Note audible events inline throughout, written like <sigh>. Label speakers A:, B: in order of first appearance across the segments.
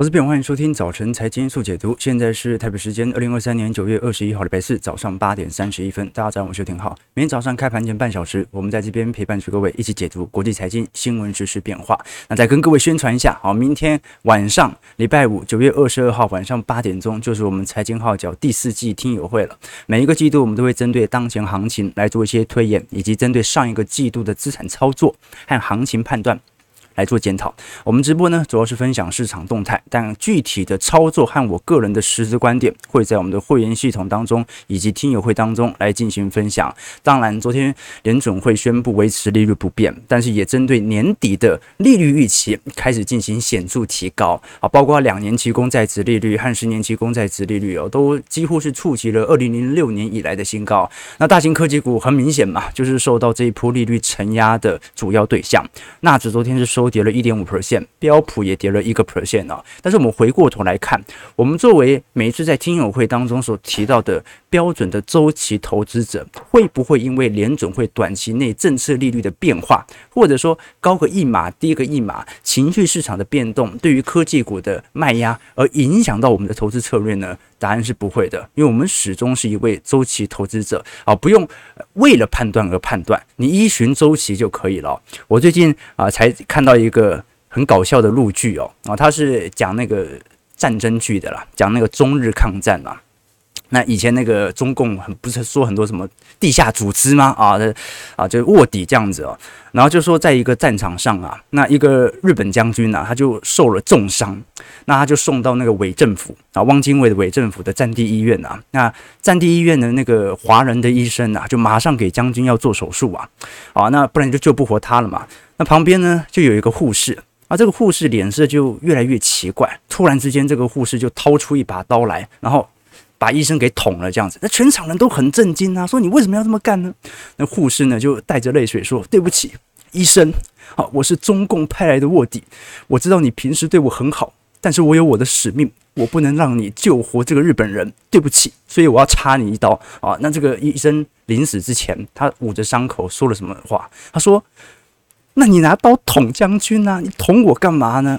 A: 我是边，欢迎收听早晨财经速解读。现在是台北时间二零二三年九月二十一号礼拜四早上八点三十一分。大家早上好，我是廷浩。每天早上开盘前半小时，我们在这边陪伴着各位一起解读国际财经新闻、时事变化。那再跟各位宣传一下，好，明天晚上礼拜五九月二十二号晚上八点钟，就是我们财经号角第四季听友会了。每一个季度，我们都会针对当前行情来做一些推演，以及针对上一个季度的资产操作和行情判断。来做检讨。我们直播呢，主要是分享市场动态，但具体的操作和我个人的实质观点，会在我们的会员系统当中以及听友会当中来进行分享。当然，昨天联准会宣布维持利率不变，但是也针对年底的利率预期开始进行显著提高啊，包括两年期公债殖利率和十年期公债殖利率哦，都几乎是触及了二零零六年以来的新高。那大型科技股很明显嘛，就是受到这一波利率承压的主要对象。纳指昨天是收。都跌了一点五 percent，标普也跌了一个 percent 啊。但是我们回过头来看，我们作为每一次在听友会当中所提到的标准的周期投资者，会不会因为联准会短期内政策利率的变化，或者说高个一码低个一码，情绪市场的变动，对于科技股的卖压而影响到我们的投资策略呢？答案是不会的，因为我们始终是一位周期投资者啊，不用为了判断而判断，你依循周期就可以了。我最近啊才看到一个很搞笑的录剧哦，啊，他是讲那个战争剧的啦，讲那个中日抗战嘛。那以前那个中共很不是说很多什么地下组织吗？啊，啊就卧底这样子哦。然后就说在一个战场上啊，那一个日本将军啊，他就受了重伤，那他就送到那个伪政府啊，汪精卫的伪政府的战地医院啊。那战地医院的那个华人的医生啊，就马上给将军要做手术啊，啊，那不然就救不活他了嘛。那旁边呢就有一个护士啊，这个护士脸色就越来越奇怪，突然之间这个护士就掏出一把刀来，然后。把医生给捅了，这样子，那全场人都很震惊啊，说你为什么要这么干呢？那护士呢就带着泪水说：“对不起，医生，好，我是中共派来的卧底，我知道你平时对我很好，但是我有我的使命，我不能让你救活这个日本人，对不起，所以我要插你一刀啊。”那这个医生临死之前，他捂着伤口说了什么话？他说：“那你拿刀捅将军啊？你捅我干嘛呢？”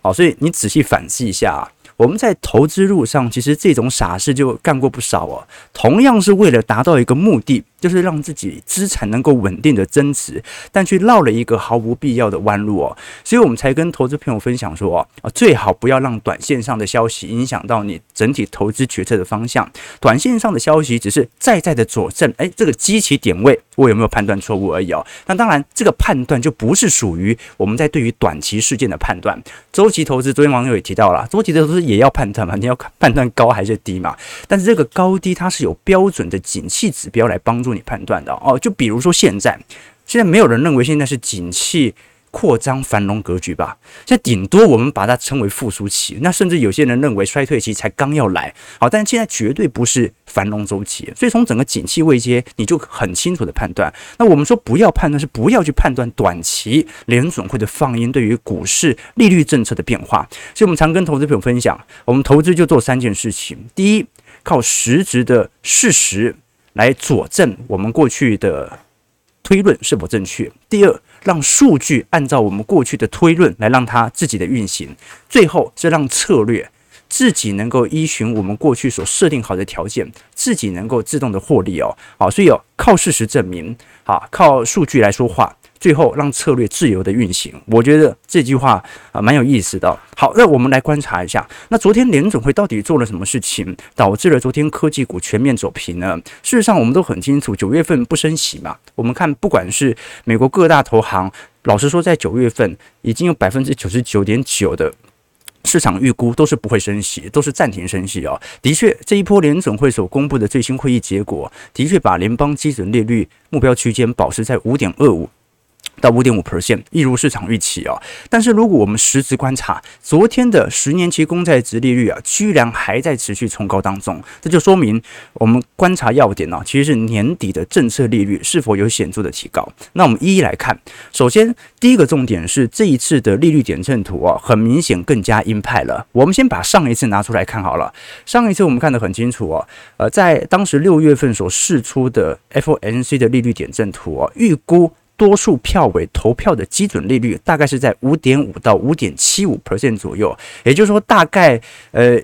A: 好，所以你仔细反思一下啊。我们在投资路上，其实这种傻事就干过不少哦。同样是为了达到一个目的。就是让自己资产能够稳定的增值，但却绕了一个毫无必要的弯路哦，所以我们才跟投资朋友分享说啊，最好不要让短线上的消息影响到你整体投资决策的方向。短线上的消息只是在在的佐证，哎，这个基期点位我有没有判断错误而已哦。那当然，这个判断就不是属于我们在对于短期事件的判断。周期投资，昨天网友也提到了，周期投资也要判断嘛，你要判断高还是低嘛。但是这个高低它是有标准的景气指标来帮助。助你判断的哦，就比如说现在，现在没有人认为现在是景气扩张繁荣格局吧？现在顶多我们把它称为复苏期，那甚至有些人认为衰退期才刚要来。好，但是现在绝对不是繁荣周期，所以从整个景气位阶，你就很清楚的判断。那我们说不要判断，是不要去判断短期联准会的放鹰对于股市利率政策的变化。所以我们常跟投资朋友分享，我们投资就做三件事情：第一，靠实质的事实。来佐证我们过去的推论是否正确。第二，让数据按照我们过去的推论来让它自己的运行。最后是让策略自己能够依循我们过去所设定好的条件，自己能够自动的获利哦。好，所以哦，靠事实证明，好，靠数据来说话。最后让策略自由的运行，我觉得这句话啊蛮有意思的。好，那我们来观察一下，那昨天联总会到底做了什么事情，导致了昨天科技股全面走平呢？事实上，我们都很清楚，九月份不升息嘛。我们看，不管是美国各大投行，老实说，在九月份已经有百分之九十九点九的市场预估都是不会升息，都是暂停升息哦。的确，这一波联总会所公布的最新会议结果，的确把联邦基准利率目标区间保持在五点二五。到五点五 percent，一如市场预期啊。但是如果我们实质观察，昨天的十年期公债殖利率啊，居然还在持续冲高当中，这就说明我们观察要点呢，其实是年底的政策利率是否有显著的提高。那我们一一来看，首先第一个重点是这一次的利率点阵图啊，很明显更加鹰派了。我们先把上一次拿出来看好了，上一次我们看得很清楚啊，呃，在当时六月份所释出的 FOMC 的利率点阵图啊，预估。多数票委投票的基准利率大概是在五点五到五点七五 percent 左右，也就是说大概呃。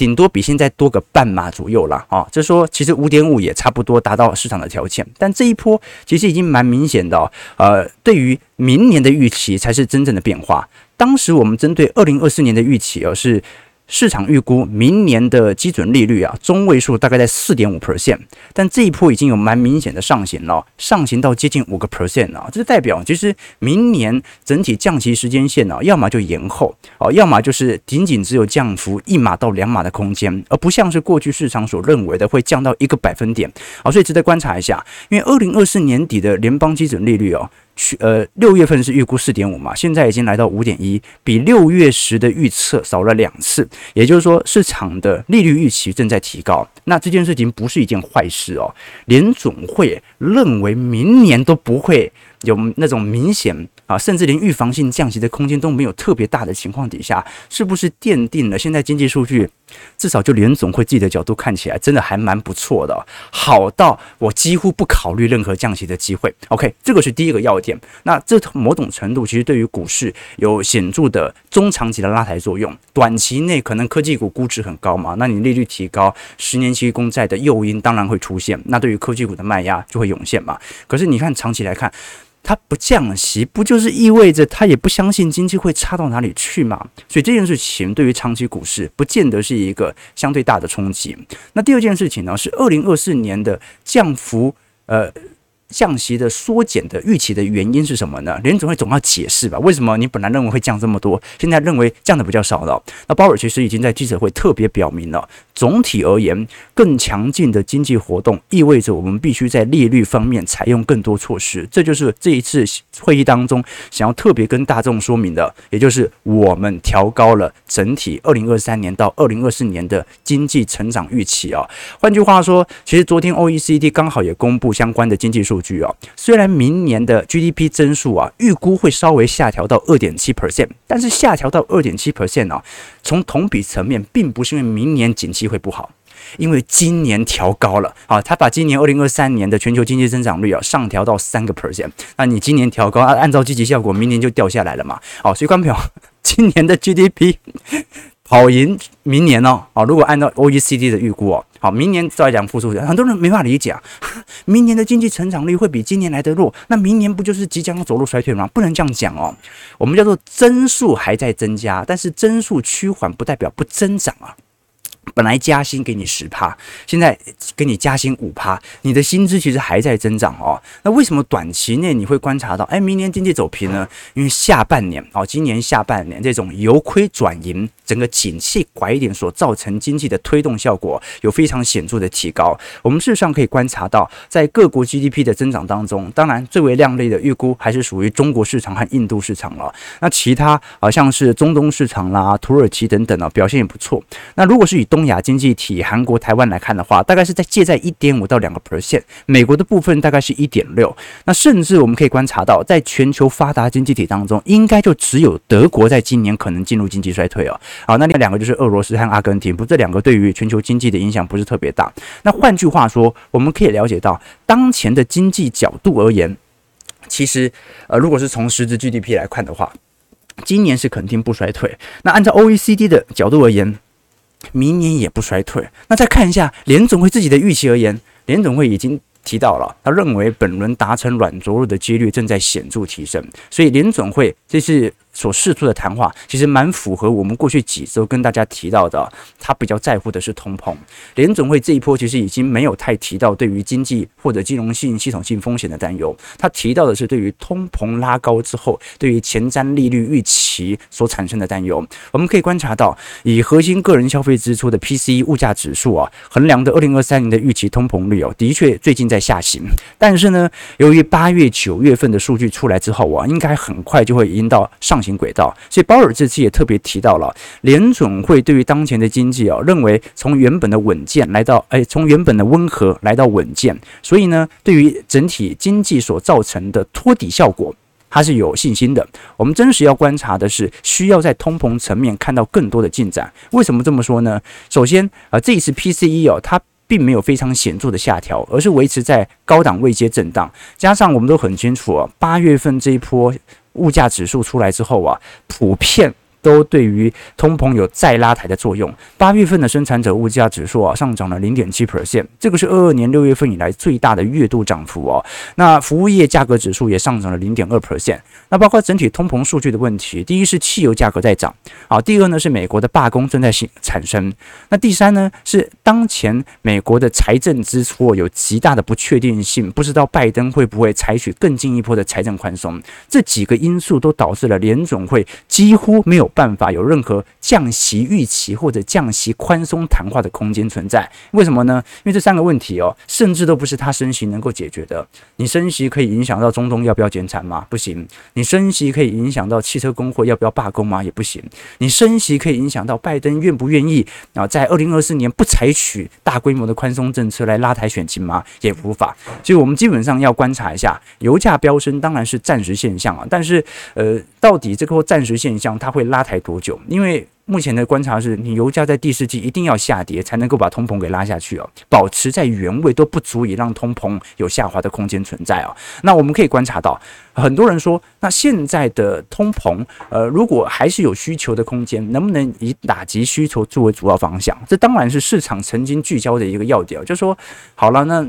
A: 顶多比现在多个半码左右了啊，就是说其实五点五也差不多达到市场的条件，但这一波其实已经蛮明显的哦，呃，对于明年的预期才是真正的变化。当时我们针对二零二四年的预期而是。市场预估明年的基准利率啊，中位数大概在四点五 percent，但这一波已经有蛮明显的上行了，上行到接近五个 percent 啊，这代表其实明年整体降息时间线呢，要么就延后啊，要么就是仅仅只有降幅一码到两码的空间，而不像是过去市场所认为的会降到一个百分点啊，所以值得观察一下，因为二零二四年底的联邦基准利率哦。呃，六月份是预估四点五嘛，现在已经来到五点一，比六月时的预测少了两次，也就是说市场的利率预期正在提高。那这件事情不是一件坏事哦，联总会认为明年都不会有那种明显啊，甚至连预防性降息的空间都没有特别大的情况底下，是不是奠定了现在经济数据？至少就联总会自己的角度看起来，真的还蛮不错的，好到我几乎不考虑任何降息的机会。OK，这个是第一个要点。那这某种程度其实对于股市有显著的中长期的拉抬作用。短期内可能科技股估值很高嘛，那你利率提高，十年期公债的诱因当然会出现，那对于科技股的卖压就会涌现嘛。可是你看长期来看。它不降息，不就是意味着它也不相信经济会差到哪里去吗？所以这件事情对于长期股市不见得是一个相对大的冲击。那第二件事情呢，是二零二四年的降幅，呃。降息的缩减的预期的原因是什么呢？联总会总要解释吧？为什么你本来认为会降这么多，现在认为降的比较少了？那鲍尔其实已经在记者会特别表明了，总体而言，更强劲的经济活动意味着我们必须在利率方面采用更多措施。这就是这一次会议当中想要特别跟大众说明的，也就是我们调高了整体二零二三年到二零二四年的经济成长预期啊。换句话说，其实昨天 OECD 刚好也公布相关的经济数。据啊，虽然明年的 GDP 增速啊预估会稍微下调到二点七 percent，但是下调到二点七 percent 啊，从同比层面，并不是因为明年景气会不好，因为今年调高了啊，他把今年二零二三年的全球经济增长率啊上调到三个 percent，那你今年调高，按按照积极效果，明年就掉下来了嘛？好，所以观众朋友，今年的 GDP。跑赢明年哦，好，如果按照 OECD 的预估哦，好，明年再讲复苏，很多人没法理解啊，<laughs> 明年的经济成长率会比今年来的弱，那明年不就是即将要走入衰退吗？不能这样讲哦，我们叫做增速还在增加，但是增速趋缓不代表不增长啊。本来加薪给你十趴，现在给你加薪五趴，你的薪资其实还在增长哦。那为什么短期内你会观察到，哎，明年经济走平呢？因为下半年哦，今年下半年这种由亏转盈，整个景气拐点所造成经济的推动效果有非常显著的提高。我们事实上可以观察到，在各国 GDP 的增长当中，当然最为亮丽的预估还是属于中国市场和印度市场了。那其他好像是中东市场啦、土耳其等等呢，表现也不错。那如果是以东东亚经济体韩国、台湾来看的话，大概是在借在一点五到两个 percent，美国的部分大概是一点六。那甚至我们可以观察到，在全球发达经济体当中，应该就只有德国在今年可能进入经济衰退哦。好，那另两个就是俄罗斯和阿根廷，不，这两个对于全球经济的影响不是特别大。那换句话说，我们可以了解到，当前的经济角度而言，其实呃，如果是从实质 GDP 来看的话，今年是肯定不衰退。那按照 OECD 的角度而言，明年也不衰退。那再看一下联总会自己的预期而言，联总会已经提到了，他认为本轮达成软着陆的几率正在显著提升。所以联总会这是。所释出的谈话其实蛮符合我们过去几周跟大家提到的，他比较在乎的是通膨。联总会这一波其实已经没有太提到对于经济或者金融性系统性风险的担忧，他提到的是对于通膨拉高之后对于前瞻利率预期所产生的担忧。我们可以观察到，以核心个人消费支出的 PCE 物价指数啊，衡量的二零二三年的预期通膨率哦，的确最近在下行。但是呢，由于八月九月份的数据出来之后啊，应该很快就会引到上。行轨道，所以鲍尔这次也特别提到了联准会对于当前的经济啊，认为从原本的稳健来到，哎，从原本的温和来到稳健，所以呢，对于整体经济所造成的托底效果，他是有信心的。我们真实要观察的是，需要在通膨层面看到更多的进展。为什么这么说呢？首先啊，这一次 PCE 哦，它并没有非常显著的下调，而是维持在高档位阶震荡。加上我们都很清楚啊，八月份这一波物价指数出来之后啊，普遍。都对于通膨有再拉抬的作用。八月份的生产者物价指数啊上涨了零点七 percent，这个是二二年六月份以来最大的月度涨幅哦。那服务业价格指数也上涨了零点二 percent。那包括整体通膨数据的问题，第一是汽油价格在涨，啊，第二呢是美国的罢工正在产生，那第三呢是当前美国的财政支出有极大的不确定性，不知道拜登会不会采取更进一步的财政宽松，这几个因素都导致了联总会几乎没有。办法有任何降息预期或者降息宽松谈话的空间存在？为什么呢？因为这三个问题哦，甚至都不是他升息能够解决的。你升息可以影响到中东要不要减产吗？不行。你升息可以影响到汽车工会要不要罢工吗？也不行。你升息可以影响到拜登愿不愿意啊，在二零二四年不采取大规模的宽松政策来拉抬选情吗？也无法。所以我们基本上要观察一下，油价飙升当然是暂时现象啊，但是呃，到底这个暂时现象它会拉抬多久？因为目前的观察是，你油价在第四季一定要下跌，才能够把通膨给拉下去哦。保持在原位都不足以让通膨有下滑的空间存在哦。那我们可以观察到，很多人说，那现在的通膨，呃，如果还是有需求的空间，能不能以打击需求作为主要方向？这当然是市场曾经聚焦的一个要点，就是说，好了，那。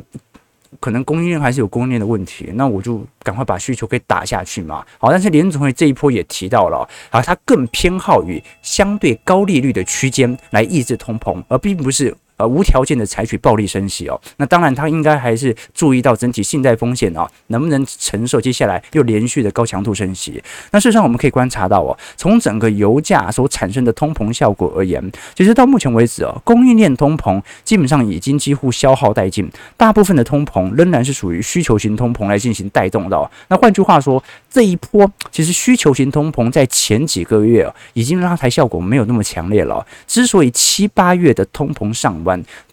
A: 可能供应链还是有供应链的问题，那我就赶快把需求给打下去嘛。好，但是联准会这一波也提到了，啊，它更偏好于相对高利率的区间来抑制通膨，而并不是。呃，无条件的采取暴力升息哦，那当然他应该还是注意到整体信贷风险啊，能不能承受接下来又连续的高强度升息？那事实上我们可以观察到哦，从整个油价所产生的通膨效果而言，其实到目前为止哦，供应链通膨基本上已经几乎消耗殆尽，大部分的通膨仍然是属于需求型通膨来进行带动的。那换句话说，这一波其实需求型通膨在前几个月已经拉抬效果没有那么强烈了。之所以七八月的通膨上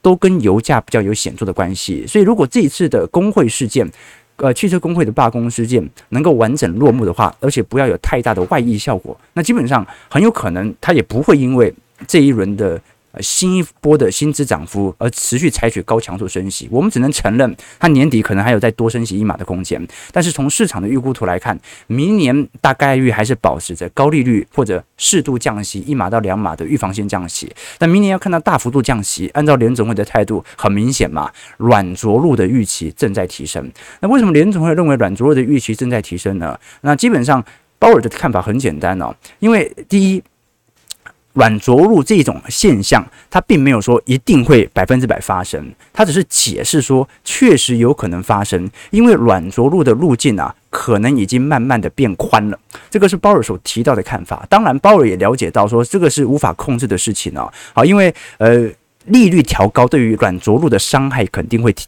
A: 都跟油价比较有显著的关系，所以如果这一次的工会事件，呃，汽车工会的罢工事件能够完整落幕的话，而且不要有太大的外溢效果，那基本上很有可能它也不会因为这一轮的。新一波的薪资涨幅而持续采取高强度升息，我们只能承认它年底可能还有再多升息一码的空间。但是从市场的预估图来看，明年大概率还是保持着高利率或者适度降息一码到两码的预防性降息。但明年要看到大幅度降息，按照联总会的态度，很明显嘛，软着陆的预期正在提升。那为什么联总会认为软着陆的预期正在提升呢？那基本上鲍尔的看法很简单哦，因为第一。软着陆这种现象，它并没有说一定会百分之百发生，它只是解释说确实有可能发生，因为软着陆的路径啊，可能已经慢慢的变宽了。这个是鲍尔所提到的看法。当然，鲍尔也了解到说这个是无法控制的事情啊。好，因为呃利率调高对于软着陆的伤害肯定会提。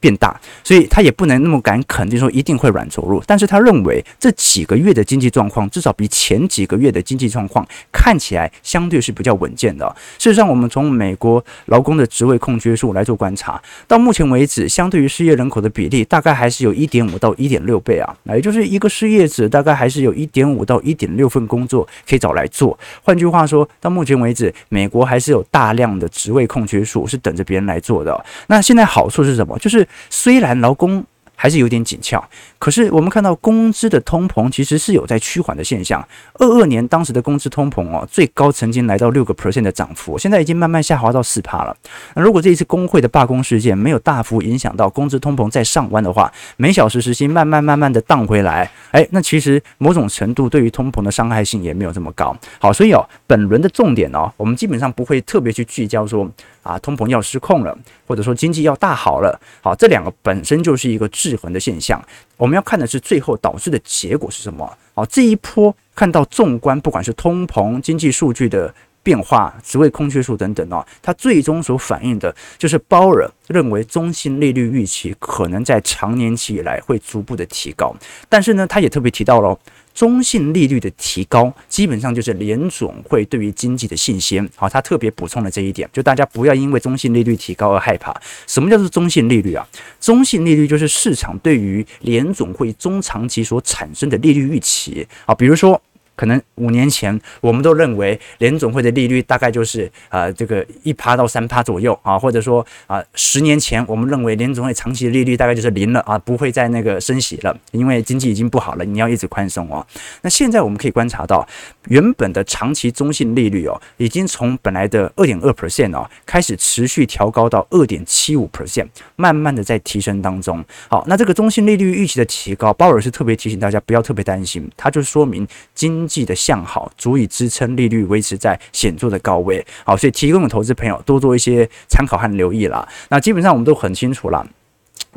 A: 变大，所以他也不能那么敢肯定说一定会软着陆，但是他认为这几个月的经济状况至少比前几个月的经济状况看起来相对是比较稳健的。事实上，我们从美国劳工的职位空缺数来做观察，到目前为止，相对于失业人口的比例，大概还是有一点五到一点六倍啊，那也就是一个失业者大概还是有一点五到一点六份工作可以找来做。换句话说，到目前为止，美国还是有大量的职位空缺数是等着别人来做的。那现在好处是什么？就是虽然劳工还是有点紧俏，可是我们看到工资的通膨其实是有在趋缓的现象。二二年当时的工资通膨哦，最高曾经来到六个 percent 的涨幅，现在已经慢慢下滑到四趴了。那如果这一次工会的罢工事件没有大幅影响到工资通膨再上弯的话，每小时时薪慢慢慢慢的荡回来，哎，那其实某种程度对于通膨的伤害性也没有这么高。好，所以哦，本轮的重点哦，我们基本上不会特别去聚焦说。啊，通膨要失控了，或者说经济要大好了，好，这两个本身就是一个制衡的现象。我们要看的是最后导致的结果是什么。好，这一波看到纵观，不管是通膨、经济数据的变化、职位空缺数等等哦，它最终所反映的就是鲍尔认为中性利率预期可能在长年期以来会逐步的提高，但是呢，他也特别提到了。中性利率的提高，基本上就是联总会对于经济的信心。好，他特别补充了这一点，就大家不要因为中性利率提高而害怕。什么叫做中性利率啊？中性利率就是市场对于联总会中长期所产生的利率预期。好，比如说。可能五年前我们都认为联总会的利率大概就是呃这个一趴到三趴左右啊，或者说啊十年前我们认为联总会长期的利率大概就是零了啊，不会再那个升息了，因为经济已经不好了，你要一直宽松哦。那现在我们可以观察到，原本的长期中性利率哦，已经从本来的二点二 percent 哦，开始持续调高到二点七五 percent，慢慢的在提升当中。好，那这个中性利率预期的提高，鲍尔是特别提醒大家不要特别担心，它就说明经济的向好足以支撑利率维持在显著的高位。好，所以提供的投资朋友多做一些参考和留意啦。那基本上我们都很清楚了，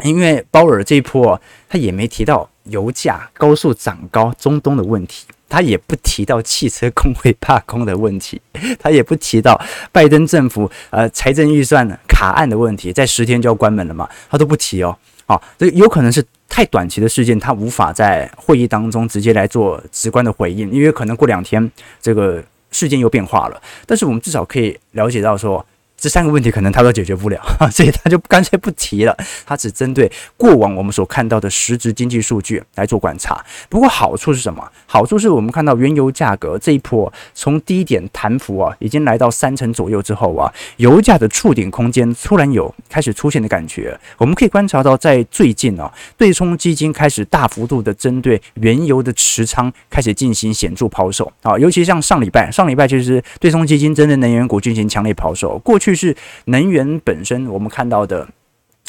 A: 因为鲍尔这一波他也没提到油价高速涨高、中东的问题。他也不提到汽车工会罢工的问题，<laughs> 他也不提到拜登政府呃财政预算卡案的问题，在十天就要关门了嘛，他都不提哦。好，这有可能是太短期的事件，他无法在会议当中直接来做直观的回应，因为可能过两天这个事件又变化了。但是我们至少可以了解到说。这三个问题可能他都解决不了，<laughs> 所以他就干脆不提了。他只针对过往我们所看到的实质经济数据来做观察。不过好处是什么？好处是我们看到原油价格这一波从低点弹幅啊，已经来到三成左右之后啊，油价的触顶空间突然有开始出现的感觉。我们可以观察到，在最近啊，对冲基金开始大幅度的针对原油的持仓开始进行显著抛售啊，尤其像上礼拜，上礼拜就是对冲基金针对能源股进行强烈抛售。过去。就是能源本身，我们看到的，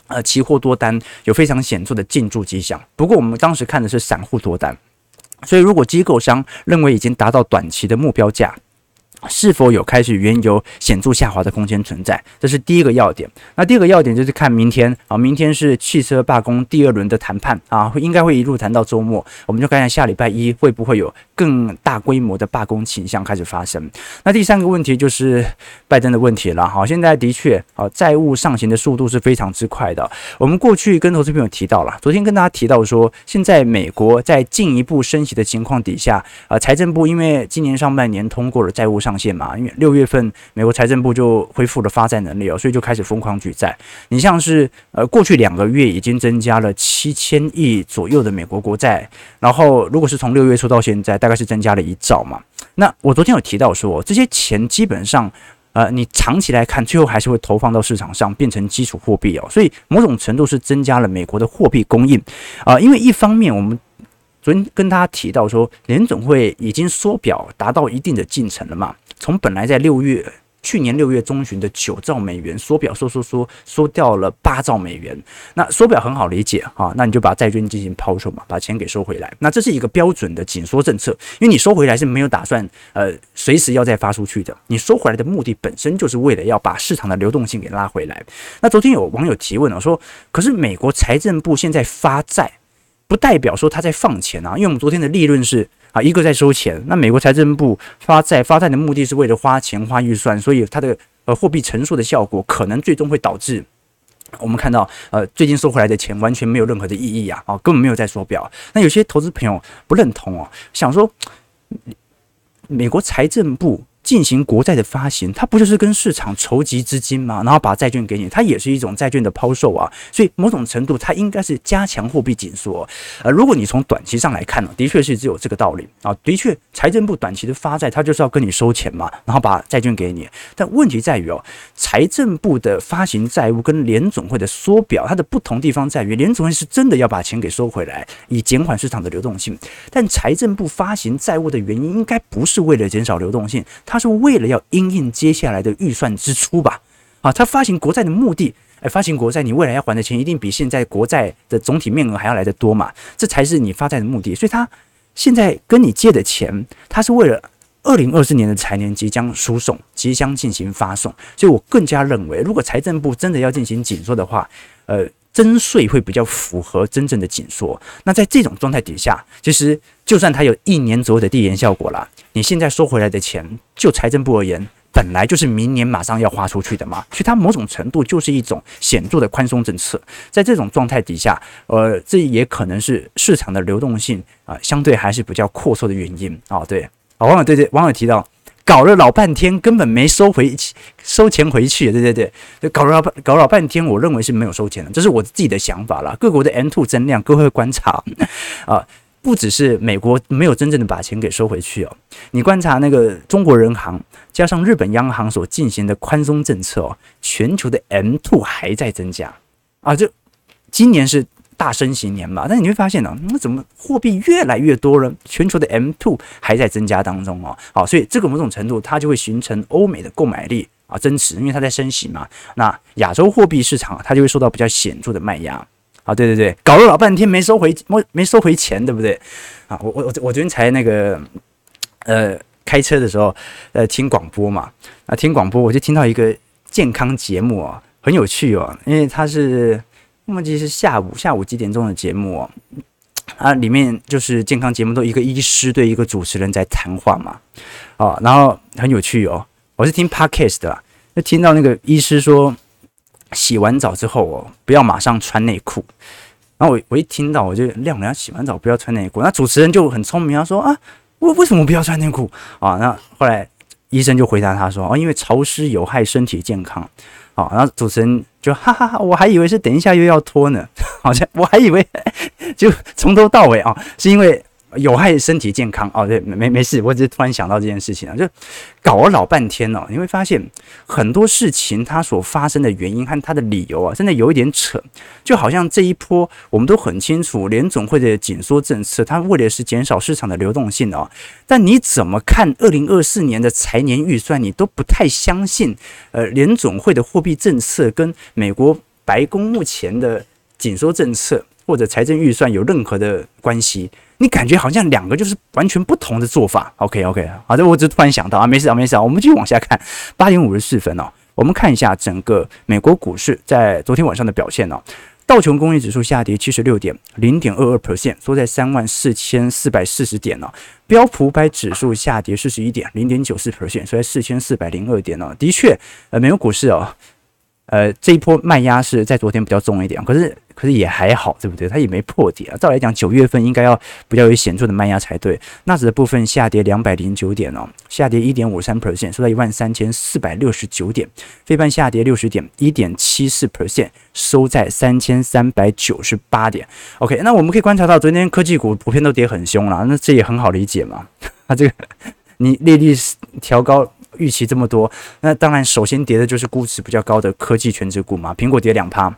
A: 呃，期货多单有非常显著的进驻迹象。不过，我们当时看的是散户多单，所以如果机构商认为已经达到短期的目标价。是否有开始原油显著下滑的空间存在？这是第一个要点。那第二个要点就是看明天啊，明天是汽车罢工第二轮的谈判啊，应该会一路谈到周末。我们就看看下礼拜一会不会有更大规模的罢工倾向开始发生。那第三个问题就是拜登的问题了。好，现在的确啊，债务上行的速度是非常之快的。我们过去跟投资朋友提到了，昨天跟大家提到说，现在美国在进一步升息的情况底下啊，财政部因为今年上半年通过了债务上上限嘛，因为六月份美国财政部就恢复了发债能力哦，所以就开始疯狂举债。你像是呃过去两个月已经增加了七千亿左右的美国国债，然后如果是从六月初到现在，大概是增加了一兆嘛。那我昨天有提到说，这些钱基本上呃你长期来看，最后还是会投放到市场上，变成基础货币哦，所以某种程度是增加了美国的货币供应啊，因为一方面我们。昨天跟大家提到说，联总会已经缩表达到一定的进程了嘛？从本来在六月，去年六月中旬的九兆美元缩表缩缩缩缩掉了八兆美元。那缩表很好理解啊，那你就把债券进行抛售嘛，把钱给收回来。那这是一个标准的紧缩政策，因为你收回来是没有打算呃随时要再发出去的。你收回来的目的本身就是为了要把市场的流动性给拉回来。那昨天有网友提问了，说，可是美国财政部现在发债。不代表说他在放钱啊，因为我们昨天的利润是啊，一个在收钱，那美国财政部发债发债的目的是为了花钱花预算，所以它的呃货币乘数的效果可能最终会导致我们看到呃最近收回来的钱完全没有任何的意义啊，啊根本没有在缩表。那有些投资朋友不认同哦，想说美国财政部。进行国债的发行，它不就是跟市场筹集资金吗？然后把债券给你，它也是一种债券的抛售啊。所以某种程度，它应该是加强货币紧缩。呃，如果你从短期上来看呢，的确是只有这个道理啊。的确，财政部短期的发债，它就是要跟你收钱嘛，然后把债券给你。但问题在于哦，财政部的发行债务跟联总会的缩表，它的不同地方在于，联总会是真的要把钱给收回来，以减缓市场的流动性。但财政部发行债务的原因，应该不是为了减少流动性。他是为了要因应接下来的预算支出吧？啊，他发行国债的目的，哎，发行国债，你未来要还的钱一定比现在国债的总体面额还要来得多嘛？这才是你发债的目的。所以，他现在跟你借的钱，他是为了二零二四年的财年即将输送，即将进行发送。所以我更加认为，如果财政部真的要进行紧缩的话，呃，征税会比较符合真正的紧缩。那在这种状态底下，其实就算它有一年左右的递延效果了。你现在收回来的钱，就财政部而言，本来就是明年马上要花出去的嘛，所以它某种程度就是一种显著的宽松政策。在这种状态底下，呃，这也可能是市场的流动性啊、相对还是比较阔绰的原因啊、对，啊，网友对对，网友提到，搞了老半天根本没收回收钱回去，对对对，搞了搞了老半天，我认为是没有收钱的，这是我自己的想法啦。各国的 M2 增量，各位观察 <laughs> 啊。不只是美国没有真正的把钱给收回去哦，你观察那个中国人行加上日本央行所进行的宽松政策哦，全球的 M2 还在增加啊！就今年是大升息年嘛，但你会发现呢，那怎么货币越来越多了？全球的 M two 还在增加当中哦，好，所以这个某种程度它就会形成欧美的购买力啊增持，因为它在升息嘛。那亚洲货币市场它就会受到比较显著的卖压。啊，对对对，搞了老半天没收回，没没收回钱，对不对？啊，我我我我昨天才那个，呃，开车的时候，呃，听广播嘛，啊，听广播我就听到一个健康节目啊，很有趣哦，因为它是忘记是下午下午几点钟的节目哦，啊，里面就是健康节目都一个医师对一个主持人在谈话嘛，啊，然后很有趣哦，我是听 Podcast 的，就听到那个医师说。洗完澡之后哦，不要马上穿内裤。然后我我一听到我就亮了，洗完澡不要穿内裤。那主持人就很聪明，他说啊，我为什么不要穿内裤啊？那后来医生就回答他说哦，因为潮湿有害身体健康。好，然后主持人就哈哈哈，我还以为是等一下又要拖呢，好像我还以为 <laughs> 就从头到尾啊，是因为。有害身体健康哦，对，没没事，我只是突然想到这件事情啊，就搞了老半天哦，你会发现很多事情它所发生的原因和它的理由啊，真的有一点扯，就好像这一波我们都很清楚，联总会的紧缩政策，它为的是减少市场的流动性哦，但你怎么看二零二四年的财年预算，你都不太相信，呃，联总会的货币政策跟美国白宫目前的紧缩政策或者财政预算有任何的关系？你感觉好像两个就是完全不同的做法。OK OK，好的，我只突然想到啊，没事啊，没事啊，我们继续往下看。八点五十四分哦，我们看一下整个美国股市在昨天晚上的表现哦。道琼工业指数下跌七十六点，零点二二 percent，缩在三万四千四百四十点哦。标普五百指数下跌四十一点，零点九四 percent，缩在四千四百零二点哦。的确，呃，美国股市哦。呃，这一波卖压是在昨天比较重一点，可是可是也还好，对不对？它也没破底啊。照来讲，九月份应该要比较有显著的卖压才对。纳指的部分下跌两百零九点哦，下跌一点五三 percent，收在一万三千四百六十九点。费半下跌六十点，一点七四 percent，收在三千三百九十八点。OK，那我们可以观察到，昨天科技股普遍都跌很凶了，那这也很好理解嘛。它 <laughs> 这个你利率调高。预期这么多，那当然首先跌的就是估值比较高的科技全值股嘛。苹果跌两趴，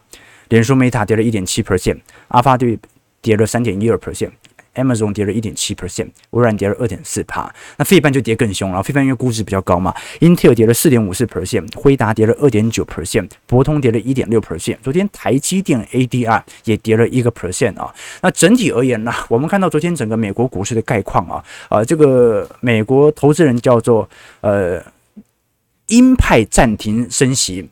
A: 脸书 Meta 跌了一点七 percent，阿发对跌了三点一二 percent。Amazon 跌了一点七 percent，微软跌了二点四趴，那费半就跌更凶了。费半因为估值比较高嘛，Intel 跌了四点五四 percent，辉达跌了二点九 percent，博通跌了一点六 percent。昨天台积电 ADR 也跌了一个 percent 啊。那整体而言呢，我们看到昨天整个美国股市的概况啊，呃，这个美国投资人叫做呃鹰派暂停升息。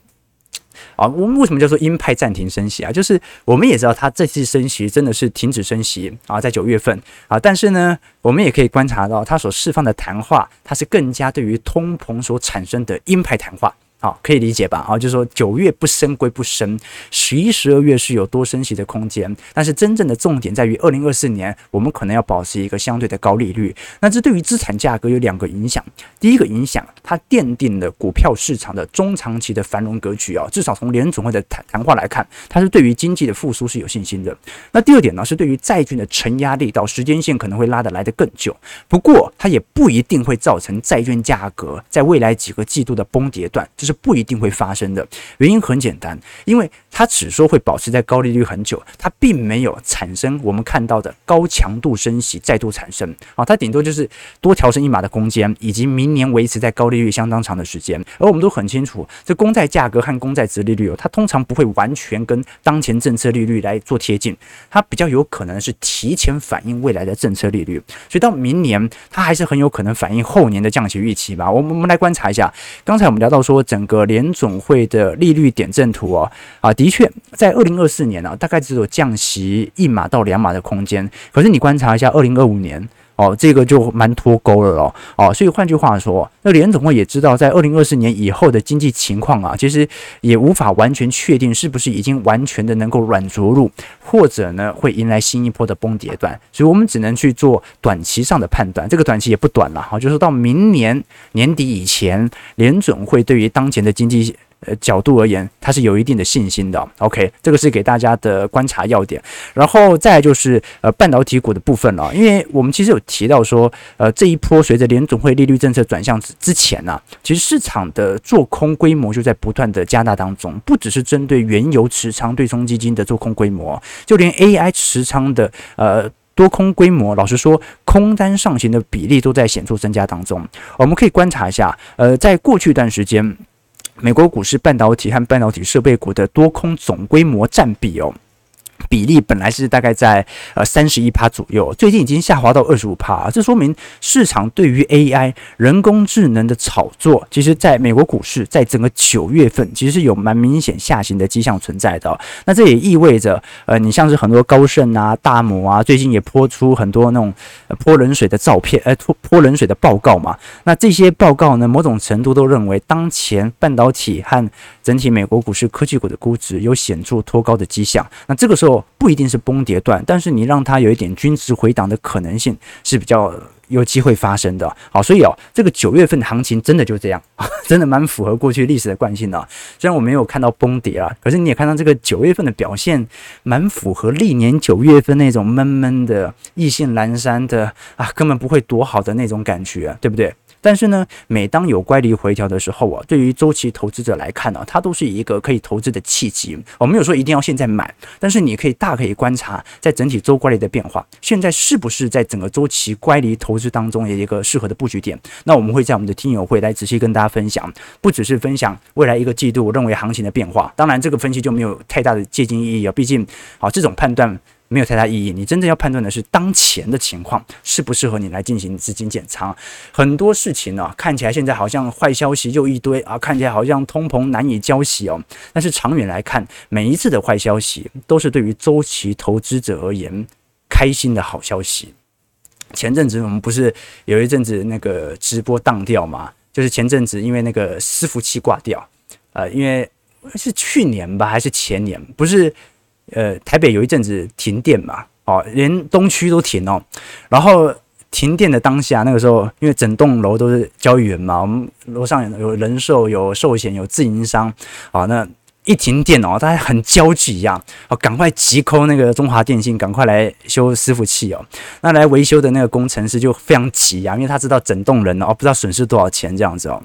A: 啊，我们为什么叫做鹰派暂停升息啊？就是我们也知道，它这次升息真的是停止升息啊，在九月份啊，但是呢，我们也可以观察到，它所释放的谈话，它是更加对于通膨所产生的鹰派谈话。好，可以理解吧？啊，就是说九月不升归不升，十一、十二月是有多升息的空间，但是真正的重点在于二零二四年，我们可能要保持一个相对的高利率。那这对于资产价格有两个影响。第一个影响，它奠定了股票市场的中长期的繁荣格局啊，至少从联总会的谈谈话来看，它是对于经济的复苏是有信心的。那第二点呢，是对于债券的承压力到时间线可能会拉得来得更久。不过，它也不一定会造成债券价格在未来几个季度的崩跌段，就是。不一定会发生的原因很简单，因为它只说会保持在高利率很久，它并没有产生我们看到的高强度升息再度产生啊，它顶多就是多调升一码的空间，以及明年维持在高利率相当长的时间。而我们都很清楚，这公债价格和公债殖利率哦，它通常不会完全跟当前政策利率来做贴近，它比较有可能是提前反映未来的政策利率，所以到明年它还是很有可能反映后年的降息预期吧。我们我们来观察一下，刚才我们聊到说整。个联总会的利率点阵图哦，啊，的确在二零二四年啊，大概只有降息一码到两码的空间。可是你观察一下二零二五年哦，这个就蛮脱钩了咯。哦。所以换句话说，那联总会也知道，在二零二四年以后的经济情况啊，其实也无法完全确定是不是已经完全的能够软着陆，或者呢会迎来新一波的崩跌段。所以我们只能去做短期上的判断，这个短期也不短了哈，就是到明年年底以前，联总会对于当前的经济。呃角度而言，它是有一定的信心的。OK，这个是给大家的观察要点。然后再就是呃半导体股的部分了，因为我们其实有提到说，呃这一波随着联总会利率政策转向之前呢、其实市场的做空规模就在不断的加大当中，不只是针对原油持仓对冲基金的做空规模，就连 AI 持仓的呃。多空规模，老实说，空单上行的比例都在显著增加当中。我们可以观察一下，呃，在过去一段时间，美国股市半导体和半导体设备股的多空总规模占比哦。比例本来是大概在呃三十一趴左右，最近已经下滑到二十五趴，这说明市场对于 AI 人工智能的炒作，其实在美国股市在整个九月份其实是有蛮明显下行的迹象存在的。那这也意味着，呃，你像是很多高盛啊、大摩啊，最近也泼出很多那种泼冷水的照片，呃，泼泼冷水的报告嘛。那这些报告呢，某种程度都认为当前半导体和整体美国股市科技股的估值有显著脱高的迹象。那这个时候。就不一定是崩跌段，但是你让它有一点均值回档的可能性是比较有机会发生的。好，所以哦，这个九月份的行情真的就这样，<laughs> 真的蛮符合过去历史的惯性的。虽然我没有看到崩跌啊，可是你也看到这个九月份的表现蛮符合历年九月份那种闷闷的、意兴阑珊的啊，根本不会多好的那种感觉，对不对？但是呢，每当有乖离回调的时候啊，对于周期投资者来看呢，它都是一个可以投资的契机。我没有说一定要现在买，但是你可以大可以观察在整体周乖离的变化，现在是不是在整个周期乖离投资当中有一个适合的布局点？那我们会在我们的听友会来仔细跟大家分享，不只是分享未来一个季度认为行情的变化，当然这个分析就没有太大的借鉴意义啊，毕竟好这种判断。没有太大意义。你真正要判断的是当前的情况适不适合你来进行资金减仓。很多事情呢、啊，看起来现在好像坏消息又一堆啊，看起来好像通膨难以交息哦。但是长远来看，每一次的坏消息都是对于周期投资者而言开心的好消息。前阵子我们不是有一阵子那个直播当掉吗？就是前阵子因为那个伺服器挂掉，呃，因为是去年吧还是前年？不是。呃，台北有一阵子停电嘛，哦，连东区都停哦。然后停电的当下，那个时候因为整栋楼都是交易员嘛，我们楼上有人寿、有寿险、有自营商，啊，那一停电哦，大家很焦急一样，哦，赶快急扣那个中华电信，赶快来修伺服器哦。那来维修的那个工程师就非常急啊，因为他知道整栋人哦，不知道损失多少钱这样子哦。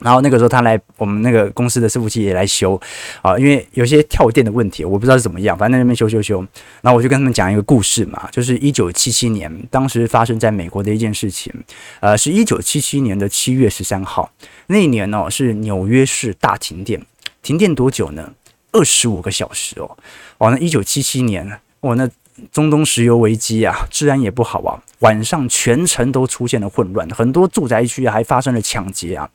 A: 然后那个时候他来我们那个公司的伺服器也来修啊，因为有些跳电的问题，我不知道是怎么样，反正那边修修修。然后我就跟他们讲一个故事嘛，就是一九七七年当时发生在美国的一件事情，呃，是一九七七年的七月十三号，那一年哦是纽约市大停电，停电多久呢？二十五个小时哦，哦，那一九七七年，哦那。中东石油危机啊，治安也不好啊，晚上全城都出现了混乱，很多住宅区还发生了抢劫啊。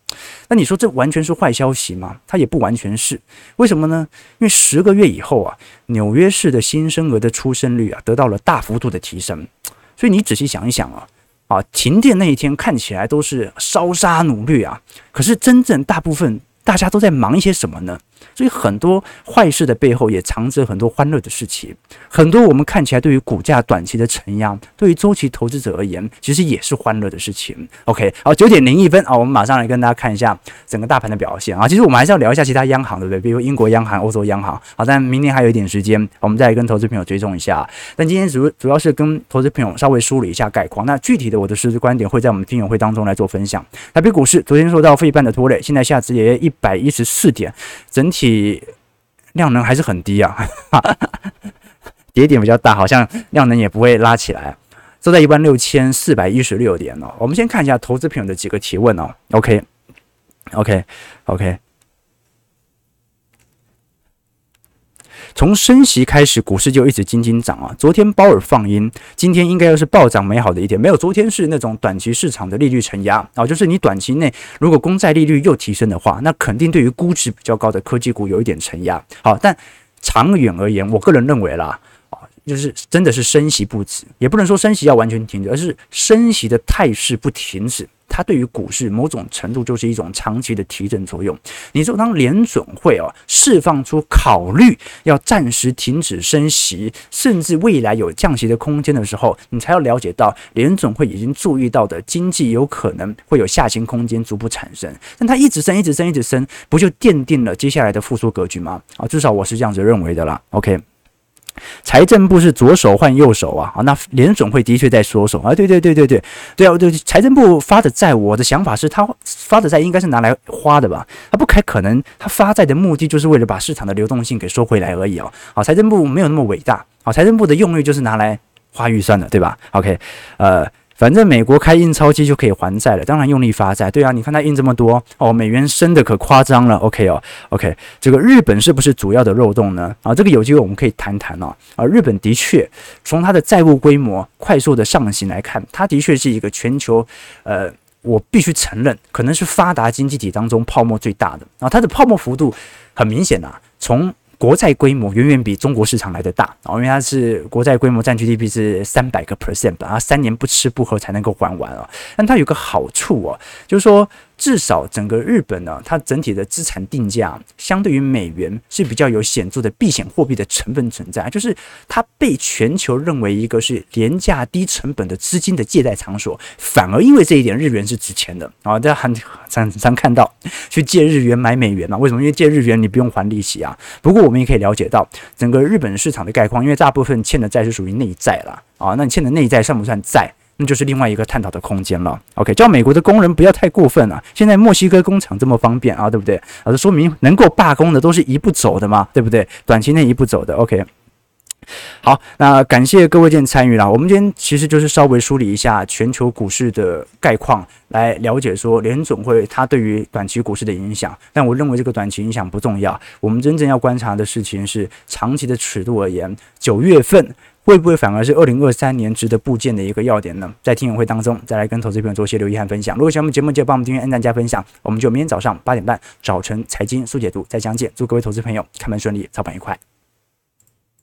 A: 那你说这完全是坏消息吗？它也不完全是，为什么呢？因为十个月以后啊，纽约市的新生儿的出生率啊得到了大幅度的提升。所以你仔细想一想啊，啊，停电那一天看起来都是烧杀掳掠啊，可是真正大部分大家都在忙一些什么呢？所以很多坏事的背后也藏着很多欢乐的事情，很多我们看起来对于股价短期的承压，对于周期投资者而言，其实也是欢乐的事情。OK，好，九点零一分啊，我们马上来跟大家看一下整个大盘的表现啊。其实我们还是要聊一下其他央行，对不对？比如英国央行、欧洲央行。好，但明年还有一点时间，我们再跟投资朋友追踪一下。但今天主主要是跟投资朋友稍微梳理一下概况。那具体的我的实质观点会在我们听友会当中来做分享。台北股市昨天受到费半的拖累，现在下跌也一百一十四点，整体。量能还是很低啊，<laughs> 跌点比较大，好像量能也不会拉起来，收在一万六千四百一十六点哦。我们先看一下投资品的几个提问哦。OK, OK, OK 从升息开始，股市就一直斤斤涨啊！昨天鲍尔放鹰，今天应该又是暴涨美好的一天。没有，昨天是那种短期市场的利率承压啊，就是你短期内如果公债利率又提升的话，那肯定对于估值比较高的科技股有一点承压。好，但长远而言，我个人认为啦，就是真的是升息不止，也不能说升息要完全停止，而是升息的态势不停止。它对于股市某种程度就是一种长期的提振作用。你说当联准会啊释放出考虑要暂时停止升息，甚至未来有降息的空间的时候，你才要了解到联准会已经注意到的经济有可能会有下行空间逐步产生。但它一直升，一直升，一直升，不就奠定了接下来的复苏格局吗？啊，至少我是这样子认为的啦。OK。财政部是左手换右手啊，啊，那联总会的确在缩手啊，对对对对对对啊，对财政部发的债，我的想法是他发的债应该是拿来花的吧，他不开可能他发债的目的就是为了把市场的流动性给收回来而已哦，好，财政部没有那么伟大，好，财政部的用意就是拿来花预算的，对吧？OK，呃。反正美国开印钞机就可以还债了，当然用力发债。对啊，你看它印这么多哦，美元升的可夸张了。OK 哦，OK，这个日本是不是主要的漏洞呢？啊，这个有机会我们可以谈谈哦。啊，日本的确从它的债务规模快速的上行来看，它的确是一个全球，呃，我必须承认，可能是发达经济体当中泡沫最大的啊。它的泡沫幅度很明显啊，从国债规模远远比中国市场来的大啊，因为它是国债规模占 GDP 是三百个 percent 吧，啊，三年不吃不喝才能够还完啊。但它有个好处哦，就是说。至少整个日本呢，它整体的资产定价相对于美元是比较有显著的避险货币的成分存在，就是它被全球认为一个是廉价低成本的资金的借贷场所，反而因为这一点日元是值钱的啊！大家很常常看到去借日元买美元嘛？为什么？因为借日元你不用还利息啊。不过我们也可以了解到整个日本市场的概况，因为大部分欠的债是属于内债了啊，那你欠的内债算不算债？那就是另外一个探讨的空间了。OK，叫美国的工人不要太过分啊！现在墨西哥工厂这么方便啊，对不对？啊，这说明能够罢工的都是一步走的嘛，对不对？短期内一步走的。OK，好，那感谢各位今天参与了。我们今天其实就是稍微梳理一下全球股市的概况，来了解说联总会它对于短期股市的影响。但我认为这个短期影响不重要，我们真正要观察的事情是长期的尺度而言，九月份。会不会反而是二零二三年值得部件的一个要点呢？在听友会当中，再来跟投资朋友做一些留意和分享。如果喜欢我们节目，记得帮我们订阅、按赞、加分享。我们就明天早上八点半早晨财经速解读再相见。祝各位投资朋友开门顺利，操盘愉快。